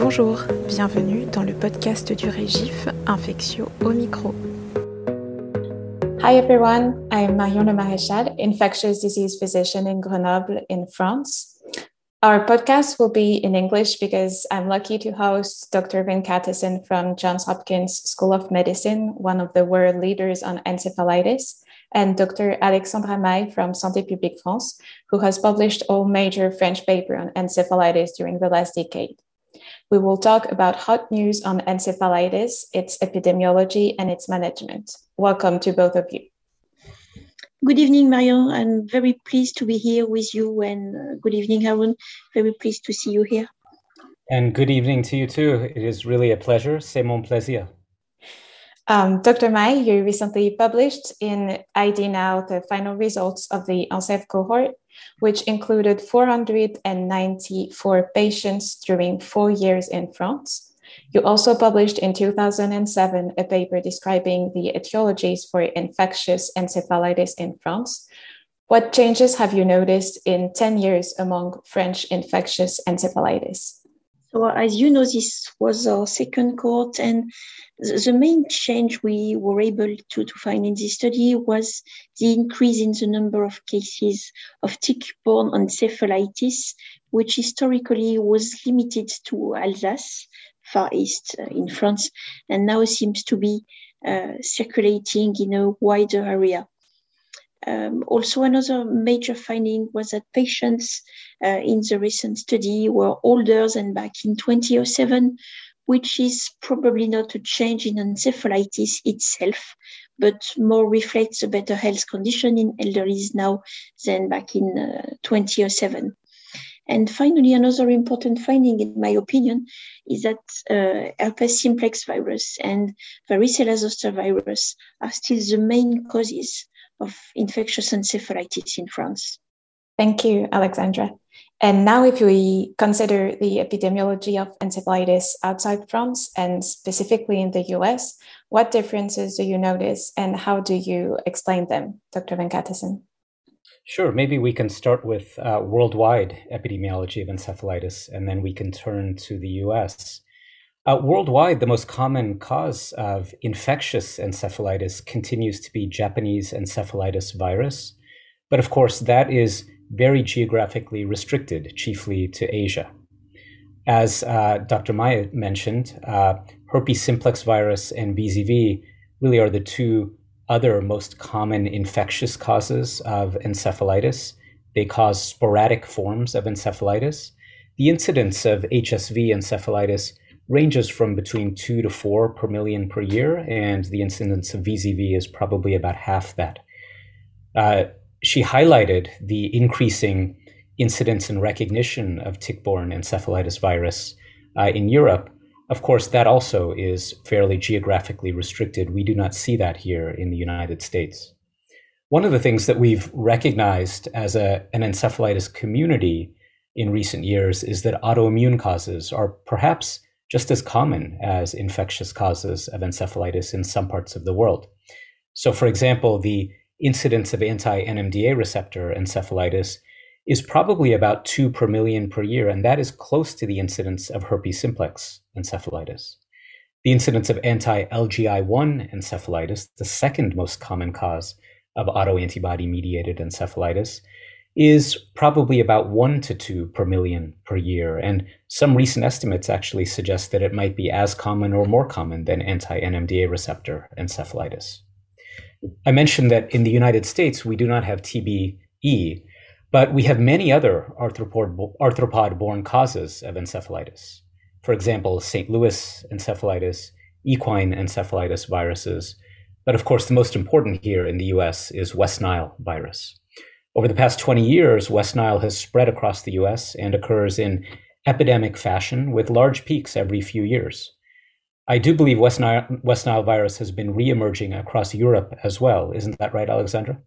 Bonjour, bienvenue dans le podcast du ReJIF Infectio au micro. Hi everyone, I'm Marion Le Maréchal, infectious disease physician in Grenoble in France. Our podcast will be in English because I'm lucky to host Dr. Venkatesan from Johns Hopkins School of Medicine, one of the world leaders on encephalitis, and Dr. Alexandra Mailles from Santé Publique France, who has published all major French papers on encephalitis during the last decade. We will talk about hot news on encephalitis, its epidemiology, and its management. Welcome to both of you. Good evening, Marion. I'm very pleased to be here with you. And uh, good evening, Arun. Very pleased to see you here. And good evening to you too. It is really a pleasure. C'est mon plaisir. Um, Dr. Mailles, you recently published in ID Now the final results of the ENCEF cohort, which included 494 patients during four years in France. You also published in 2007 a paper describing the etiologies for infectious encephalitis in France. What changes have you noticed in 10 years among French infectious encephalitis? So, as you know, this was our second cohort, and the main change we were able to, to find in this study was the increase in the number of cases of tick-borne encephalitis, which historically was limited to Alsace Far East uh, in France, and now seems to be uh, circulating in a wider area. Um, also, another major finding was that patients uh, in the recent study were older than back in 2007, which is probably not a change in encephalitis itself, but more reflects a better health condition in elderly now than back in uh, 2007. And finally, another important finding, in my opinion, is that uh, herpes simplex virus and varicella zoster virus are still the main causes of infectious encephalitis in France. Thank you, Alexandra. And now, if we consider the epidemiology of encephalitis outside France and specifically in the US, what differences do you notice and how do you explain them, Dr. Venkatesan? Sure. Maybe we can start with uh, worldwide epidemiology of encephalitis, and then we can turn to the US. Uh, worldwide, the most common cause of infectious encephalitis continues to be Japanese encephalitis virus. But of course, that is very geographically restricted, chiefly to Asia. As uh, Dr. Mailles mentioned, uh, herpes simplex virus and VZV really are the two other most common infectious causes of encephalitis. They cause sporadic forms of encephalitis. The incidence of HSV encephalitis ranges from between two to four per million per year, and the incidence of VZV is probably about half that. Uh, she highlighted the increasing incidence and recognition of tick-borne encephalitis virus uh, in Europe, of course, that also is fairly geographically restricted. We do not see that here in the United States. One of the things that we've recognized as a, an encephalitis community in recent years is that autoimmune causes are perhaps just as common as infectious causes of encephalitis in some parts of the world. So, for example, the incidence of anti NMDA receptor encephalitis is probably about two per million per year, and that is close to the incidence of herpes simplex encephalitis. The incidence of anti LGI1 encephalitis, the second most common cause of autoantibody mediated encephalitis, is probably about one to two per million per year. And some recent estimates actually suggest that it might be as common or more common than anti NMDA receptor encephalitis. I mentioned that in the United States, we do not have TBE, but we have many other arthropod borne causes of encephalitis. For example, St. Louis encephalitis, equine encephalitis viruses. But of course, the most important here in the US is West Nile virus. Over the past 20 years, West Nile has spread across the US and occurs in epidemic fashion with large peaks every few years. I do believe West Nile, West Nile virus has been re-emerging across Europe as well. Isn't that right, Alexandra?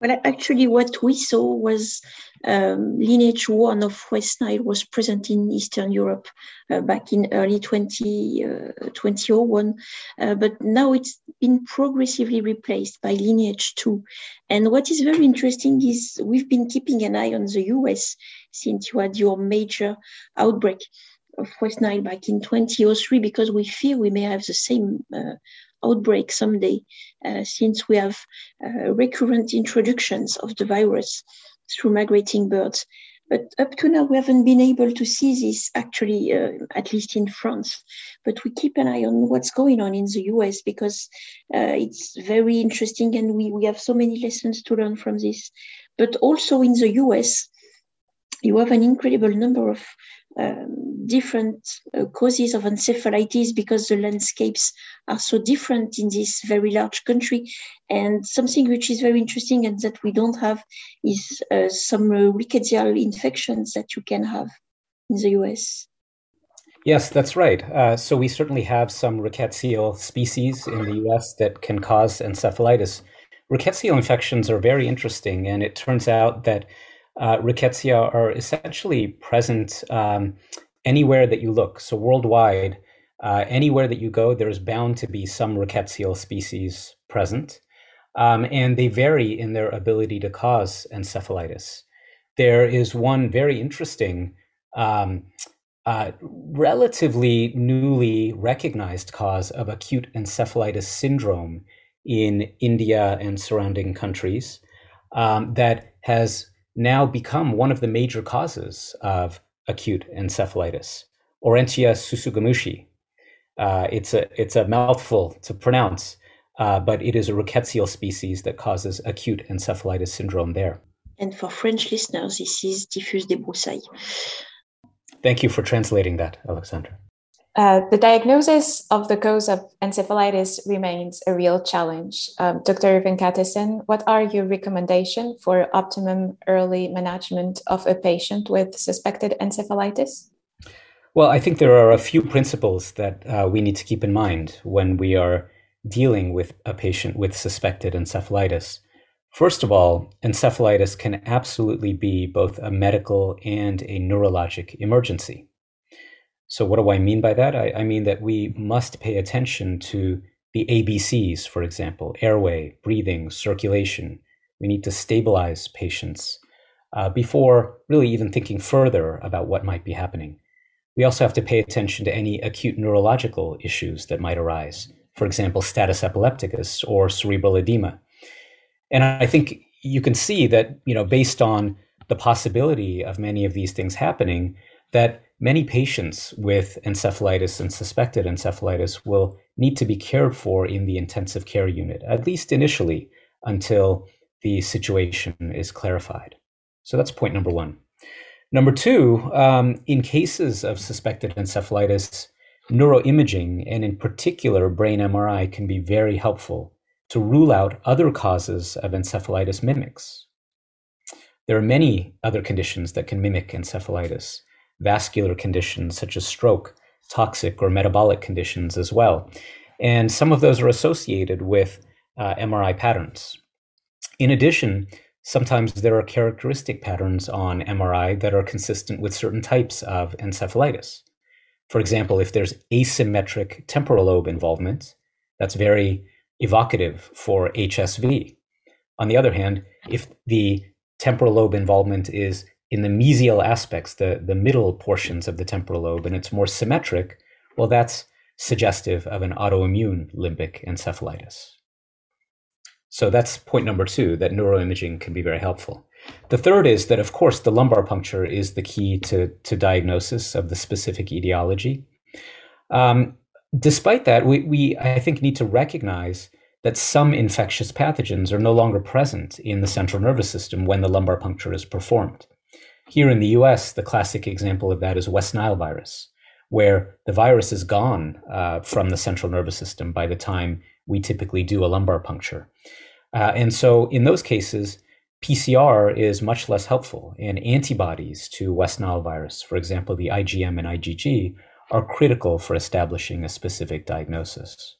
Well, actually, what we saw was um, lineage one of West Nile was present in Eastern Europe uh, back in early 20, uh, 2001, uh, but now it's been progressively replaced by lineage two. And what is very interesting is we've been keeping an eye on the US since you had your major outbreak of West Nile back in 2003 because we fear we may have the same uh, outbreak someday, uh, since we have uh, recurrent introductions of the virus through migrating birds. But up to now, we haven't been able to see this actually, uh, at least in France. But we keep an eye on what's going on in the US because uh, it's very interesting and we, we have so many lessons to learn from this. But also in the US, you have an incredible number of um, different uh, causes of encephalitis because the landscapes are so different in this very large country. And something which is very interesting and that we don't have is uh, some uh, rickettsial infections that you can have in the US. Yes, that's right. Uh, so we certainly have some rickettsial species in the US that can cause encephalitis. Rickettsial infections are very interesting, and it turns out that uh, rickettsia are essentially present um, anywhere that you look. So worldwide, uh, anywhere that you go, there's bound to be some rickettsial species present, um, and they vary in their ability to cause encephalitis. There is one very interesting, um, uh, relatively newly recognized cause of acute encephalitis syndrome in India and surrounding countries um, that has now become one of the major causes of acute encephalitis, Orientia tsutsugamushi. Uh, it's a it's a mouthful to pronounce, uh, but it is a rickettsial species that causes acute encephalitis syndrome there. And for French listeners, this is typhus des broussailles. Thank you for translating that, Alexandra. Uh, the diagnosis of the cause of encephalitis remains a real challenge. Um, Dr. Venkatesan, what are your recommendations for optimum early management of a patient with suspected encephalitis? Well, I think there are a few principles that uh, we need to keep in mind when we are dealing with a patient with suspected encephalitis. First of all, encephalitis can absolutely be both a medical and a neurologic emergency. So, what do I mean by that? I, I, mean that we must pay attention to the ABCs, for example, airway, breathing, circulation. We need to stabilize patients uh, before really even thinking further about what might be happening. We also have to pay attention to any acute neurological issues that might arise, for example, status epilepticus or cerebral edema. And I think you can see that, you know, based on the possibility of many of these things happening, that many patients with encephalitis and suspected encephalitis will need to be cared for in the intensive care unit, at least initially, until the situation is clarified. So that's point number one. Number two, um, in cases of suspected encephalitis, neuroimaging and in particular brain MRI can be very helpful to rule out other causes of encephalitis mimics. There are many other conditions that can mimic encephalitis vascular conditions such as stroke, toxic or metabolic conditions as well. And some of those are associated with uh, MRI patterns. In addition, sometimes there are characteristic patterns on MRI that are consistent with certain types of encephalitis. For example, if there's asymmetric temporal lobe involvement, that's very evocative for HSV. On the other hand, if the temporal lobe involvement is in the mesial aspects, the, the middle portions of the temporal lobe, and it's more symmetric, well, that's suggestive of an autoimmune limbic encephalitis. So that's point number two that neuroimaging can be very helpful. The third is that, of course, the lumbar puncture is the key to, to diagnosis of the specific etiology. Um, despite that, we, we, I think, need to recognize that some infectious pathogens are no longer present in the central nervous system when the lumbar puncture is performed. Here in the US, the classic example of that is West Nile virus, where the virus is gone uh, from the central nervous system by the time we typically do a lumbar puncture. Uh, and so in those cases, PCR is much less helpful, and antibodies to West Nile virus, for example, the IgM and IgG, are critical for establishing a specific diagnosis.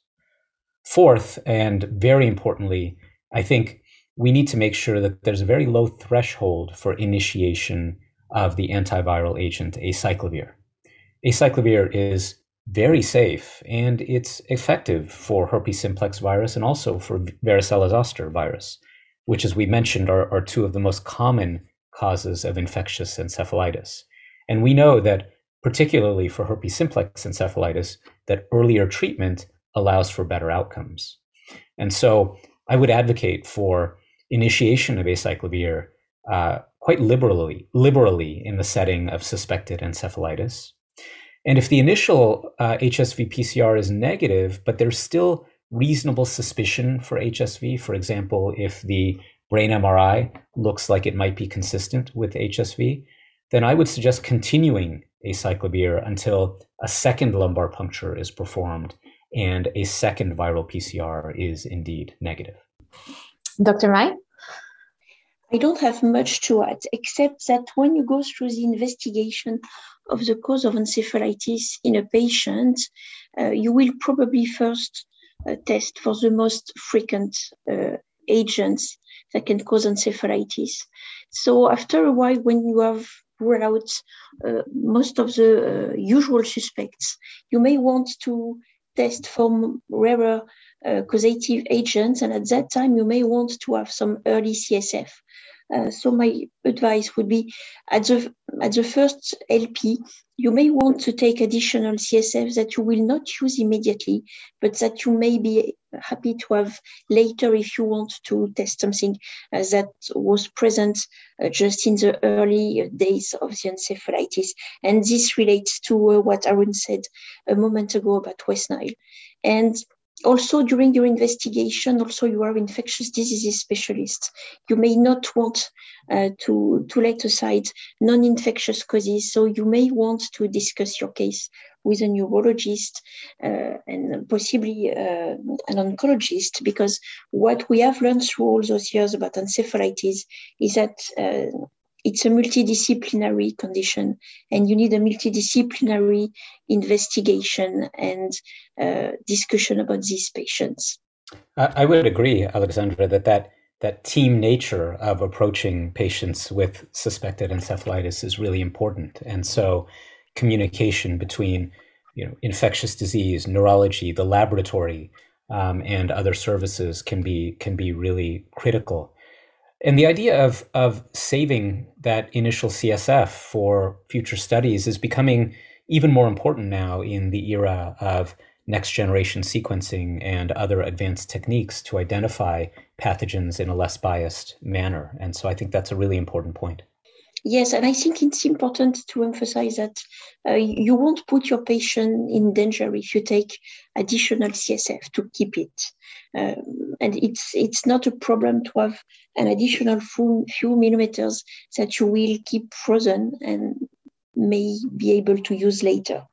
Fourth, and very importantly, I think we need to make sure that there's a very low threshold for initiation of the antiviral agent acyclovir. Acyclovir is very safe and it's effective for herpes simplex virus and also for varicella zoster virus, which, as we mentioned, are, are two of the most common causes of infectious encephalitis. And we know that particularly for herpes simplex encephalitis, that earlier treatment allows for better outcomes. And so I would advocate for initiation of acyclovir uh, quite liberally, liberally in the setting of suspected encephalitis. And if the initial uh, HSV PCR is negative, but there's still reasonable suspicion for HSV, for example, if the brain MRI looks like it might be consistent with HSV, then I would suggest continuing acyclovir until a second lumbar puncture is performed and a second viral PCR is indeed negative. Dr. Mailles? I don't have much to add, except that when you go through the investigation of the cause of encephalitis in a patient, uh, you will probably first uh, test for the most frequent uh, agents that can cause encephalitis. So after a while, when you have ruled out uh, most of the uh, usual suspects, you may want to test for rarer uh, causative agents. And at that time, you may want to have some early CSF. Uh, so my advice would be at the at the first LP, you may want to take additional CSF that you will not use immediately, but that you may be happy to have later if you want to test something uh, that was present uh, just in the early days of the encephalitis. And this relates to uh, what Arun said a moment ago about West Nile. And also during your investigation also you are infectious diseases specialist you may not want uh, to to let aside non-infectious causes so you may want to discuss your case with a neurologist uh, and possibly uh, an oncologist because what we have learned through all those years about encephalitis is that uh, it's a multidisciplinary condition and you need a multidisciplinary investigation and uh, discussion about these patients. I would agree alexandra that that that team nature of approaching patients with suspected encephalitis is really important. And so communication between you know infectious disease neurology the laboratory um, and other services can be can be really critical and the idea of of saving that initial CSF for future studies is becoming even more important now in the era of next generation sequencing and other advanced techniques to identify pathogens in a less biased manner. And so I think that's a really important point. Yes, and I think it's important to emphasize that uh, you won't put your patient in danger if you take additional CSF to keep it. Um, and it's it's not a problem to have an additional few, few millimeters that you will keep frozen and may be able to use later.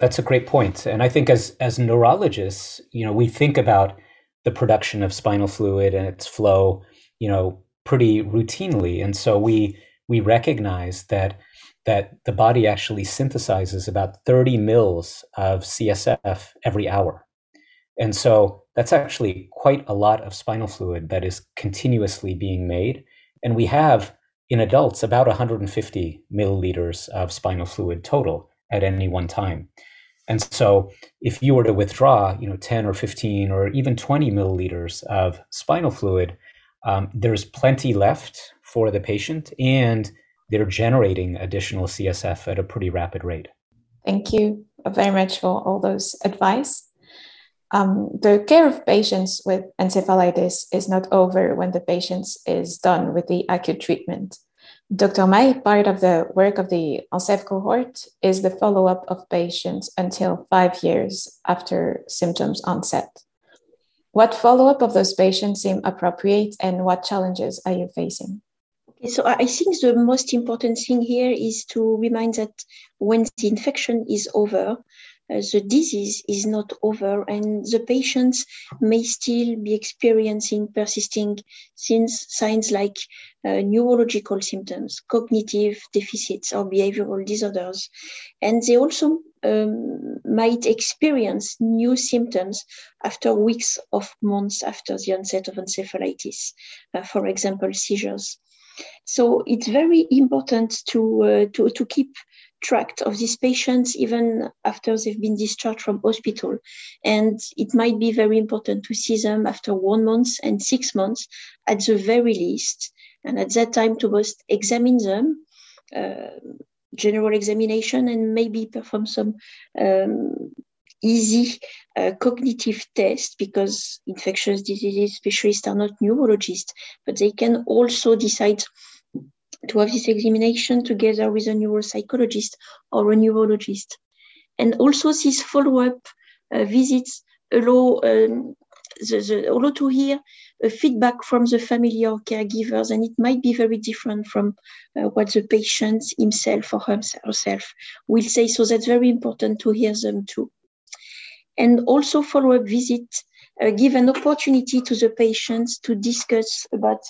That's a great point. And I think as as neurologists, you know, we think about the production of spinal fluid and its flow, you know, pretty routinely. And so we we recognize that that the body actually synthesizes about 30 mils of CSF every hour. And so that's actually quite a lot of spinal fluid that is continuously being made. And we have in adults about 150 milliliters of spinal fluid total at any one time. And so if you were to withdraw, you know, 10 or 15 or even 20 milliliters of spinal fluid, um, there's plenty left for the patient and they're generating additional CSF at a pretty rapid rate. Thank you very much for all those advice. Um, the care of patients with encephalitis is not over when the patient is done with the acute treatment. Dr. Mailles, part of the work of the ENCEF cohort is the follow up of patients until five years after symptoms onset. What follow up of those patients seem appropriate and what challenges are you facing? So I think the most important thing here is to remind that when the infection is over, uh, the disease is not over and the patients may still be experiencing persisting signs like uh, neurological symptoms, cognitive deficits, or behavioral disorders. And they also um, might experience new symptoms after weeks of months after the onset of encephalitis, uh, for example, seizures. So it's very important to, uh, to, to keep track of these patients even after they've been discharged from hospital. And it might be very important to see them after one month and six months at the very least. And at that time to both examine them, uh, general examination and maybe perform some um, easy uh, cognitive test because infectious diseases specialists are not neurologists, but they can also decide to have this examination together with a neuropsychologist or a neurologist. And also these follow-up uh, visits allow um, the, the, allow to hear feedback from the family or caregivers, and it might be very different from uh, what the patient himself or herself will say. So that's very important to hear them too. And also follow-up visit uh, give an opportunity to the patients to discuss about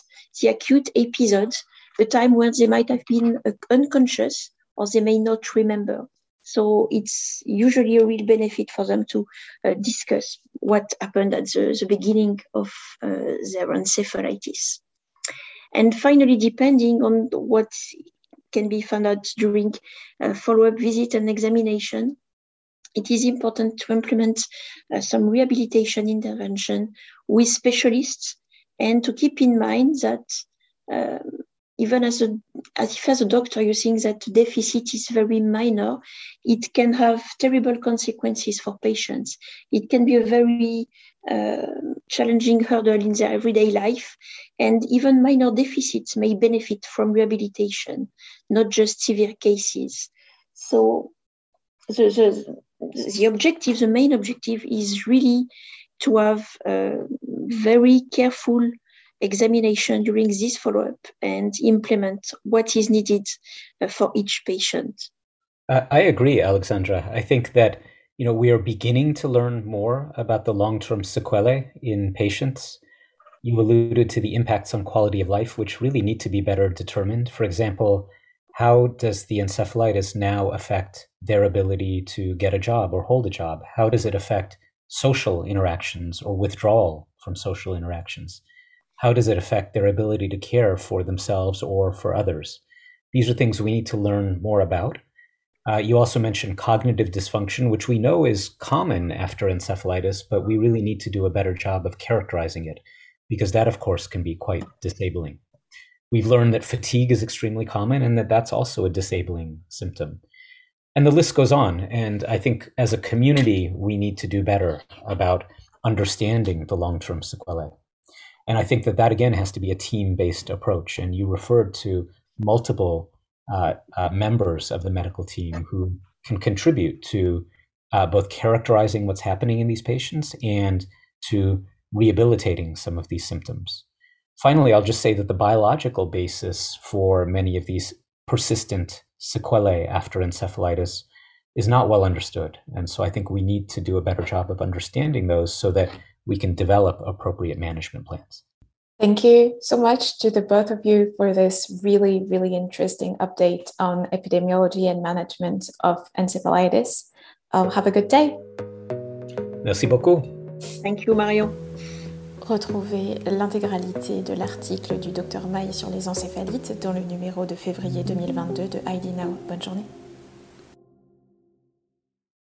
the acute episodes, the time when they might have been uh, unconscious or they may not remember. So it's usually a real benefit for them to uh, discuss what happened at the, the beginning of uh, their encephalitis. And finally, depending on what can be found out during follow-up visit and examination, it is important to implement uh, some rehabilitation intervention with specialists and to keep in mind that um, even as a as if as a doctor you think that deficit is very minor, it can have terrible consequences for patients. It can be a very uh, challenging hurdle in their everyday life, and even minor deficits may benefit from rehabilitation, not just severe cases. So the, the, the objective, the main objective is really to have a very careful examination during this follow-up and implement what is needed uh, for each patient. I agree, Alexandra. I think that you know we are beginning to learn more about the long-term sequelae in patients. You alluded to the impacts on quality of life, which really need to be better determined. For example, how does the encephalitis now affect their ability to get a job or hold a job? How does it affect social interactions or withdrawal from social interactions? How does it affect their ability to care for themselves or for others? These are things we need to learn more about. Uh, you also mentioned cognitive dysfunction, which we know is common after encephalitis, but we really need to do a better job of characterizing it because that, of course, can be quite disabling. We've learned that fatigue is extremely common and that that's also a disabling symptom. And the list goes on. And I think as a community, we need to do better about understanding the long term sequelae. And I think that that again has to be a team based approach. And you referred to multiple uh, uh, members of the medical team who can contribute to uh, both characterizing what's happening in these patients and to rehabilitating some of these symptoms. Finally, I'll just say that the biological basis for many of these persistent sequelae after encephalitis is not well understood. And so I think we need to do a better job of understanding those so that we can develop appropriate management plans. Thank you so much to the both of you for this really, really interesting update on epidemiology and management of encephalitis. Um, have a good day. Merci beaucoup. Thank you, Mario. Retrouvez l'intégralité de l'article du Dr Maï sur les encéphalites dans le numéro de février 2022 de ID Now. Bonne journée.